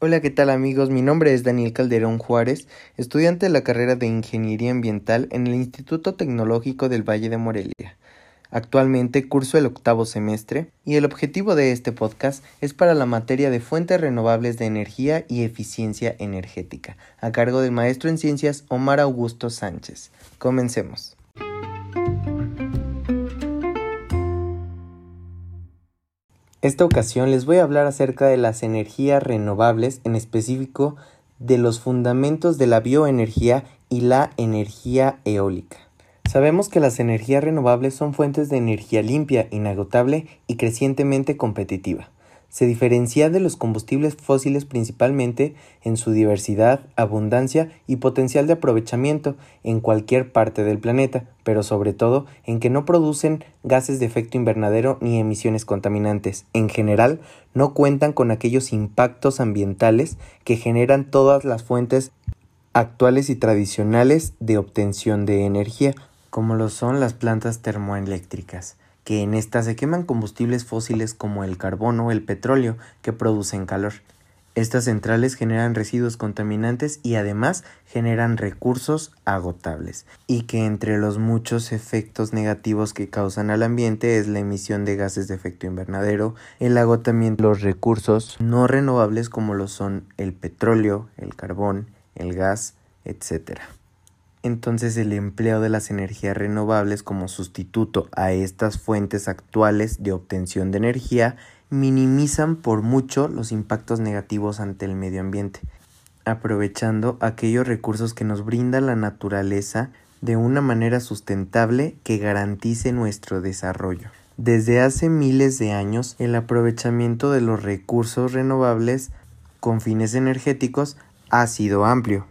Hola, ¿qué tal amigos? Mi nombre es Daniel Calderón Juárez, estudiante de la carrera de Ingeniería Ambiental en el Instituto Tecnológico del Valle de Morelia. Actualmente curso el octavo semestre y el objetivo de este podcast es para la materia de fuentes renovables de energía y eficiencia energética, a cargo del maestro en ciencias Omar Augusto Sánchez. Comencemos. Esta ocasión les voy a hablar acerca de las energías renovables, en específico de los fundamentos de la bioenergía y la energía eólica. Sabemos que las energías renovables son fuentes de energía limpia, inagotable y crecientemente competitiva. Se diferencia de los combustibles fósiles principalmente en su diversidad, abundancia y potencial de aprovechamiento en cualquier parte del planeta, pero sobre todo en que no producen gases de efecto invernadero ni emisiones contaminantes. En general, no cuentan con aquellos impactos ambientales que generan todas las fuentes actuales y tradicionales de obtención de energía, como lo son las plantas termoeléctricas que en esta se queman combustibles fósiles como el carbón o el petróleo que producen calor. Estas centrales generan residuos contaminantes y además generan recursos agotables, y que entre los muchos efectos negativos que causan al ambiente es la emisión de gases de efecto invernadero, el agotamiento de los recursos no renovables como lo son el petróleo, el carbón, el gas, etc entonces el empleo de las energías renovables como sustituto a estas fuentes actuales de obtención de energía minimizan por mucho los impactos negativos ante el medio ambiente, aprovechando aquellos recursos que nos brinda la naturaleza de una manera sustentable que garantice nuestro desarrollo. Desde hace miles de años, el aprovechamiento de los recursos renovables con fines energéticos ha sido amplio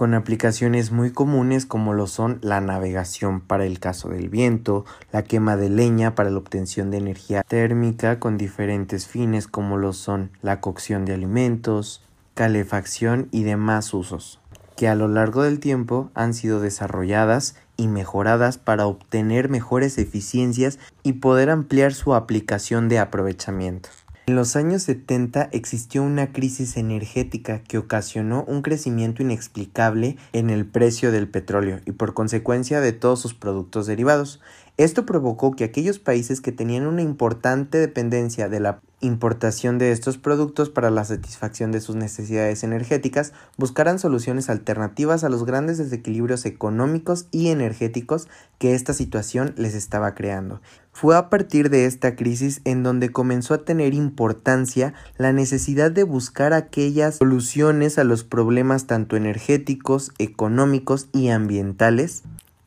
con aplicaciones muy comunes como lo son la navegación para el caso del viento, la quema de leña para la obtención de energía térmica con diferentes fines como lo son la cocción de alimentos, calefacción y demás usos, que a lo largo del tiempo han sido desarrolladas y mejoradas para obtener mejores eficiencias y poder ampliar su aplicación de aprovechamiento. En los años 70 existió una crisis energética que ocasionó un crecimiento inexplicable en el precio del petróleo y por consecuencia de todos sus productos derivados. Esto provocó que aquellos países que tenían una importante dependencia de la importación de estos productos para la satisfacción de sus necesidades energéticas buscaran soluciones alternativas a los grandes desequilibrios económicos y energéticos que esta situación les estaba creando. Fue a partir de esta crisis en donde comenzó a tener importancia la necesidad de buscar aquellas soluciones a los problemas tanto energéticos, económicos y ambientales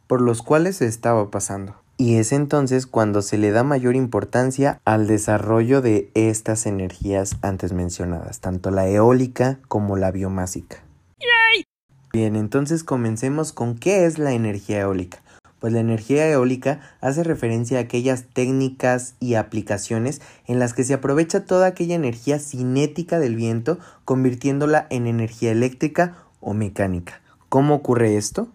por los cuales se estaba pasando y es entonces cuando se le da mayor importancia al desarrollo de estas energías antes mencionadas, tanto la eólica como la biomásica. Bien, entonces comencemos con qué es la energía eólica. Pues la energía eólica hace referencia a aquellas técnicas y aplicaciones en las que se aprovecha toda aquella energía cinética del viento convirtiéndola en energía eléctrica o mecánica. ¿Cómo ocurre esto?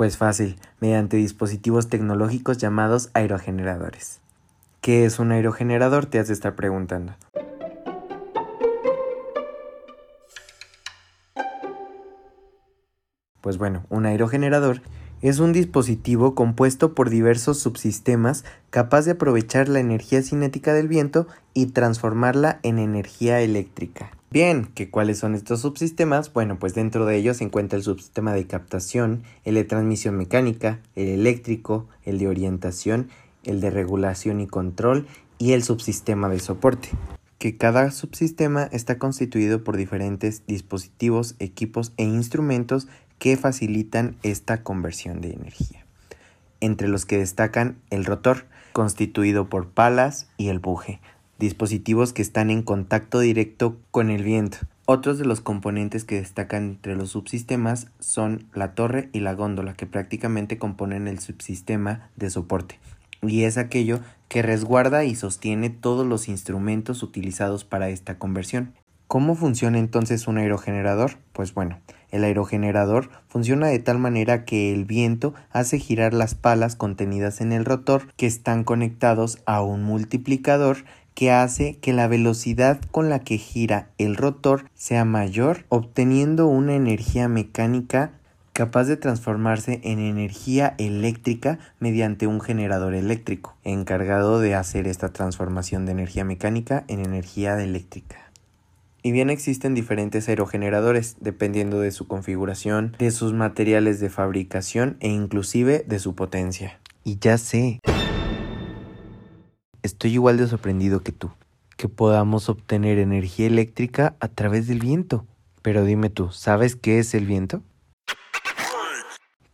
Pues fácil, mediante dispositivos tecnológicos llamados aerogeneradores. ¿Qué es un aerogenerador? Te has de estar preguntando. Pues bueno, un aerogenerador es un dispositivo compuesto por diversos subsistemas capaz de aprovechar la energía cinética del viento y transformarla en energía eléctrica. Bien, ¿que cuáles son estos subsistemas? Bueno, pues dentro de ellos se encuentra el subsistema de captación, el de transmisión mecánica, el eléctrico, el de orientación, el de regulación y control y el subsistema de soporte. Que cada subsistema está constituido por diferentes dispositivos, equipos e instrumentos que facilitan esta conversión de energía. Entre los que destacan el rotor, constituido por palas, y el buje, dispositivos que están en contacto directo con el viento. Otros de los componentes que destacan entre los subsistemas son la torre y la góndola, que prácticamente componen el subsistema de soporte, y es aquello que resguarda y sostiene todos los instrumentos utilizados para esta conversión. ¿Cómo funciona entonces un aerogenerador? Pues bueno, el aerogenerador funciona de tal manera que el viento hace girar las palas contenidas en el rotor que están conectados a un multiplicador que hace que la velocidad con la que gira el rotor sea mayor, obteniendo una energía mecánica capaz de transformarse en energía eléctrica mediante un generador eléctrico, encargado de hacer esta transformación de energía mecánica en energía eléctrica. Y bien existen diferentes aerogeneradores, dependiendo de su configuración, de sus materiales de fabricación e inclusive de su potencia. Y ya sé, estoy igual de sorprendido que tú, que podamos obtener energía eléctrica a través del viento. Pero dime tú, ¿sabes qué es el viento?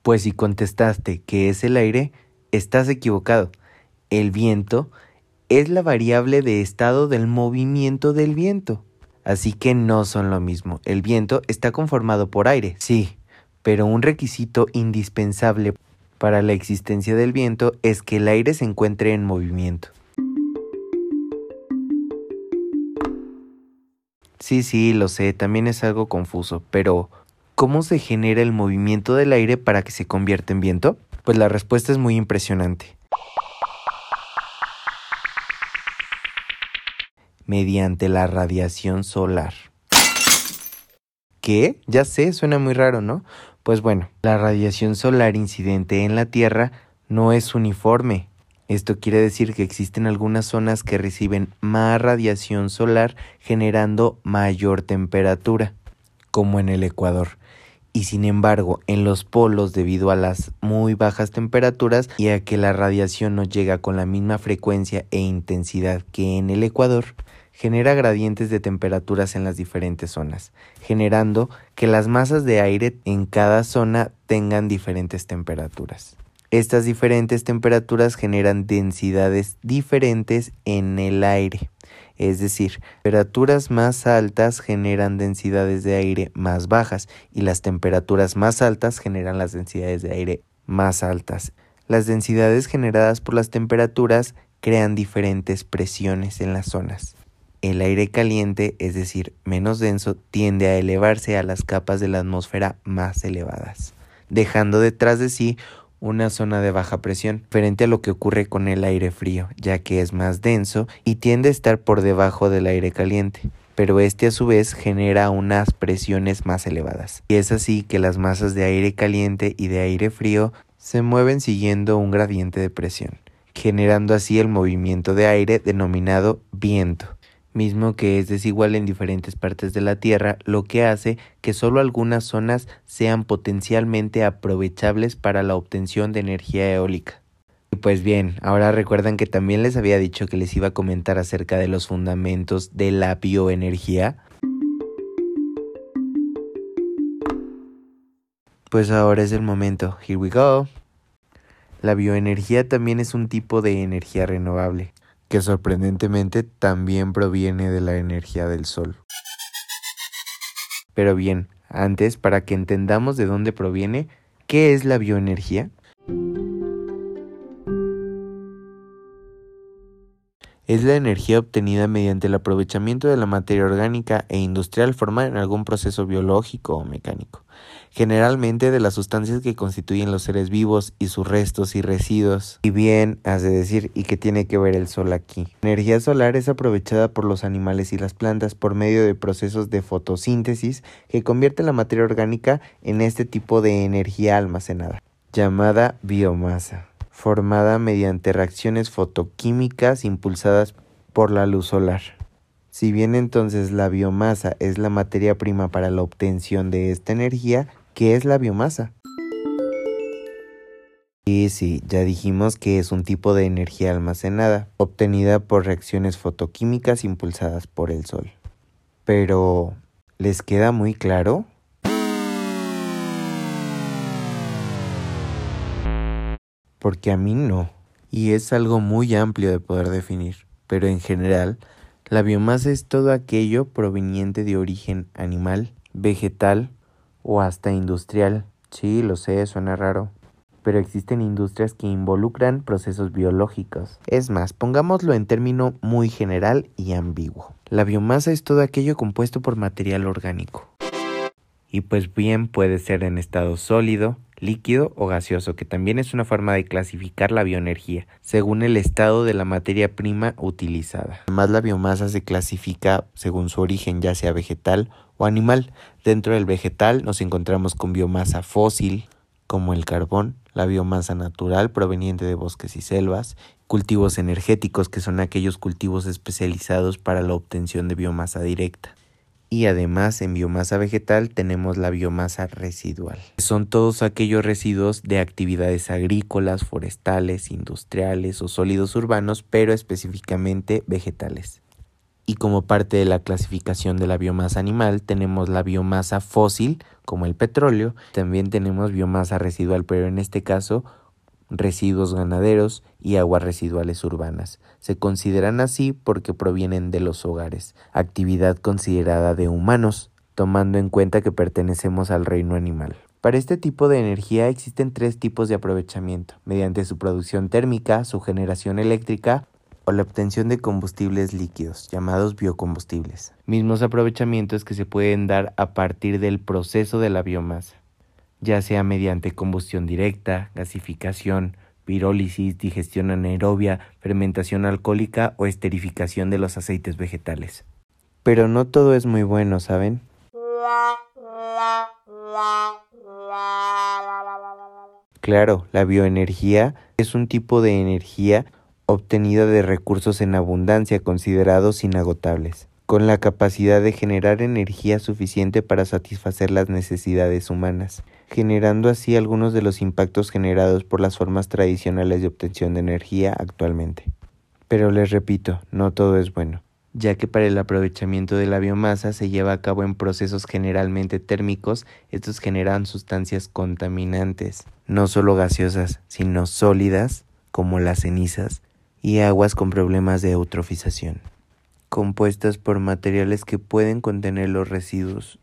Pues si contestaste que es el aire, estás equivocado. El viento es la variable de estado del movimiento del viento. Así que no son lo mismo. El viento está conformado por aire, sí, pero un requisito indispensable para la existencia del viento es que el aire se encuentre en movimiento. Sí, sí, lo sé, también es algo confuso, pero ¿Cómo se genera el movimiento del aire para que se convierta en viento? Pues la respuesta es muy impresionante. Mediante la radiación solar. ¿Qué? Ya sé, suena muy raro, ¿no? Pues bueno, la radiación solar incidente en la Tierra no es uniforme. Esto quiere decir que existen algunas zonas que reciben más radiación solar generando mayor temperatura, como en el Ecuador y sin embargo en los polos debido a las muy bajas temperaturas y a que la radiación no llega con la misma frecuencia e intensidad que en el Ecuador, genera gradientes de temperaturas en las diferentes zonas, generando que las masas de aire en cada zona tengan diferentes temperaturas. Estas diferentes temperaturas generan densidades diferentes en el aire es decir, temperaturas más altas generan densidades de aire más bajas y las temperaturas más altas generan las densidades de aire más altas. Las densidades generadas por las temperaturas crean diferentes presiones en las zonas. El aire caliente, es decir, menos denso, tiende a elevarse a las capas de la atmósfera más elevadas, dejando detrás de sí una zona de baja presión, diferente a lo que ocurre con el aire frío, ya que es más denso y tiende a estar por debajo del aire caliente, pero este a su vez genera unas presiones más elevadas. Y es así que las masas de aire caliente y de aire frío se mueven siguiendo un gradiente de presión, generando así el movimiento de aire denominado viento mismo que es desigual en diferentes partes de la Tierra, lo que hace que solo algunas zonas sean potencialmente aprovechables para la obtención de energía eólica. Y pues bien, ahora recuerdan que también les había dicho que les iba a comentar acerca de los fundamentos de la bioenergía. Pues ahora es el momento. Here we go. La bioenergía también es un tipo de energía renovable que sorprendentemente también proviene de la energía del Sol. Pero bien, antes, para que entendamos de dónde proviene, ¿qué es la bioenergía? Es la energía obtenida mediante el aprovechamiento de la materia orgánica e industrial formada en algún proceso biológico o mecánico, generalmente de las sustancias que constituyen los seres vivos y sus restos y residuos. Y bien, has de decir, ¿y qué tiene que ver el sol aquí? La energía solar es aprovechada por los animales y las plantas por medio de procesos de fotosíntesis que convierten la materia orgánica en este tipo de energía almacenada, llamada biomasa formada mediante reacciones fotoquímicas impulsadas por la luz solar. Si bien entonces la biomasa es la materia prima para la obtención de esta energía, ¿qué es la biomasa? Y sí, ya dijimos que es un tipo de energía almacenada, obtenida por reacciones fotoquímicas impulsadas por el sol. Pero, ¿les queda muy claro? Porque a mí no. Y es algo muy amplio de poder definir, pero en general, la biomasa es todo aquello proveniente de origen animal, vegetal o hasta industrial. Sí, lo sé, suena raro. Pero existen industrias que involucran procesos biológicos. Es más, pongámoslo en término muy general y ambiguo. La biomasa es todo aquello compuesto por material orgánico. Y pues bien puede ser en estado sólido, líquido o gaseoso, que también es una forma de clasificar la bioenergía, según el estado de la materia prima utilizada. Además, la biomasa se clasifica según su origen, ya sea vegetal o animal. Dentro del vegetal nos encontramos con biomasa fósil, como el carbón, la biomasa natural proveniente de bosques y selvas, cultivos energéticos, que son aquellos cultivos especializados para la obtención de biomasa directa y además en biomasa vegetal tenemos la biomasa residual. Son todos aquellos residuos de actividades agrícolas, forestales, industriales o sólidos urbanos, pero específicamente vegetales. Y como parte de la clasificación de la biomasa animal tenemos la biomasa fósil, como el petróleo, también tenemos biomasa residual, pero en este caso residuos ganaderos y aguas residuales urbanas. Se consideran así porque provienen de los hogares, actividad considerada de humanos, tomando en cuenta que pertenecemos al reino animal. Para este tipo de energía existen tres tipos de aprovechamiento, mediante su producción térmica, su generación eléctrica o la obtención de combustibles líquidos, llamados biocombustibles, mismos aprovechamientos que se pueden dar a partir del proceso de la biomasa ya sea mediante combustión directa, gasificación, pirólisis, digestión anaerobia, fermentación alcohólica o esterificación de los aceites vegetales. Pero no todo es muy bueno, ¿saben? Claro, la bioenergía es un tipo de energía obtenida de recursos en abundancia considerados inagotables con la capacidad de generar energía suficiente para satisfacer las necesidades humanas, generando así algunos de los impactos generados por las formas tradicionales de obtención de energía actualmente. Pero les repito, no todo es bueno, ya que para el aprovechamiento de la biomasa se lleva a cabo en procesos generalmente térmicos, estos generan sustancias contaminantes, no solo gaseosas, sino sólidas, como las cenizas, y aguas con problemas de eutrofización compuestas por materiales que pueden contener los residuos.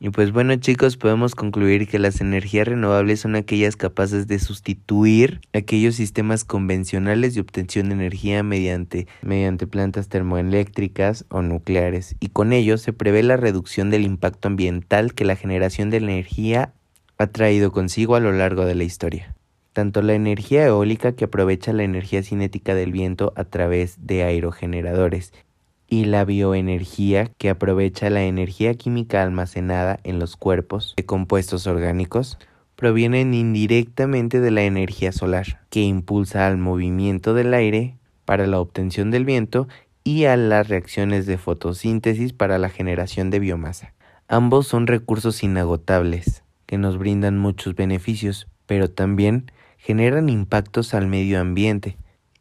Y pues bueno chicos, podemos concluir que las energías renovables son aquellas capaces de sustituir aquellos sistemas convencionales de obtención de energía mediante, mediante plantas termoeléctricas o nucleares. Y con ello se prevé la reducción del impacto ambiental que la generación de energía ha traído consigo a lo largo de la historia tanto la energía eólica que aprovecha la energía cinética del viento a través de aerogeneradores y la bioenergía que aprovecha la energía química almacenada en los cuerpos de compuestos orgánicos provienen indirectamente de la energía solar, que impulsa al movimiento del aire para la obtención del viento y a las reacciones de fotosíntesis para la generación de biomasa. Ambos son recursos inagotables, que nos brindan muchos beneficios, pero también generan impactos al medio ambiente,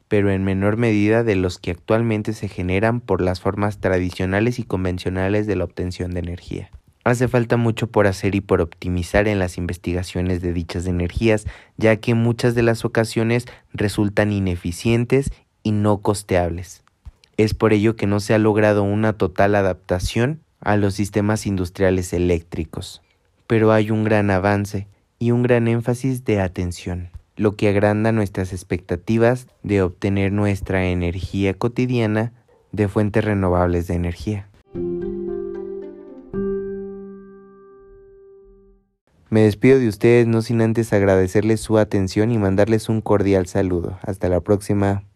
pero en menor medida de los que actualmente se generan por las formas tradicionales y convencionales de la obtención de energía. Hace falta mucho por hacer y por optimizar en las investigaciones de dichas energías, ya que muchas de las ocasiones resultan ineficientes y no costeables. Es por ello que no se ha logrado una total adaptación a los sistemas industriales eléctricos. Pero hay un gran avance y un gran énfasis de atención lo que agranda nuestras expectativas de obtener nuestra energía cotidiana de fuentes renovables de energía. Me despido de ustedes no sin antes agradecerles su atención y mandarles un cordial saludo. Hasta la próxima.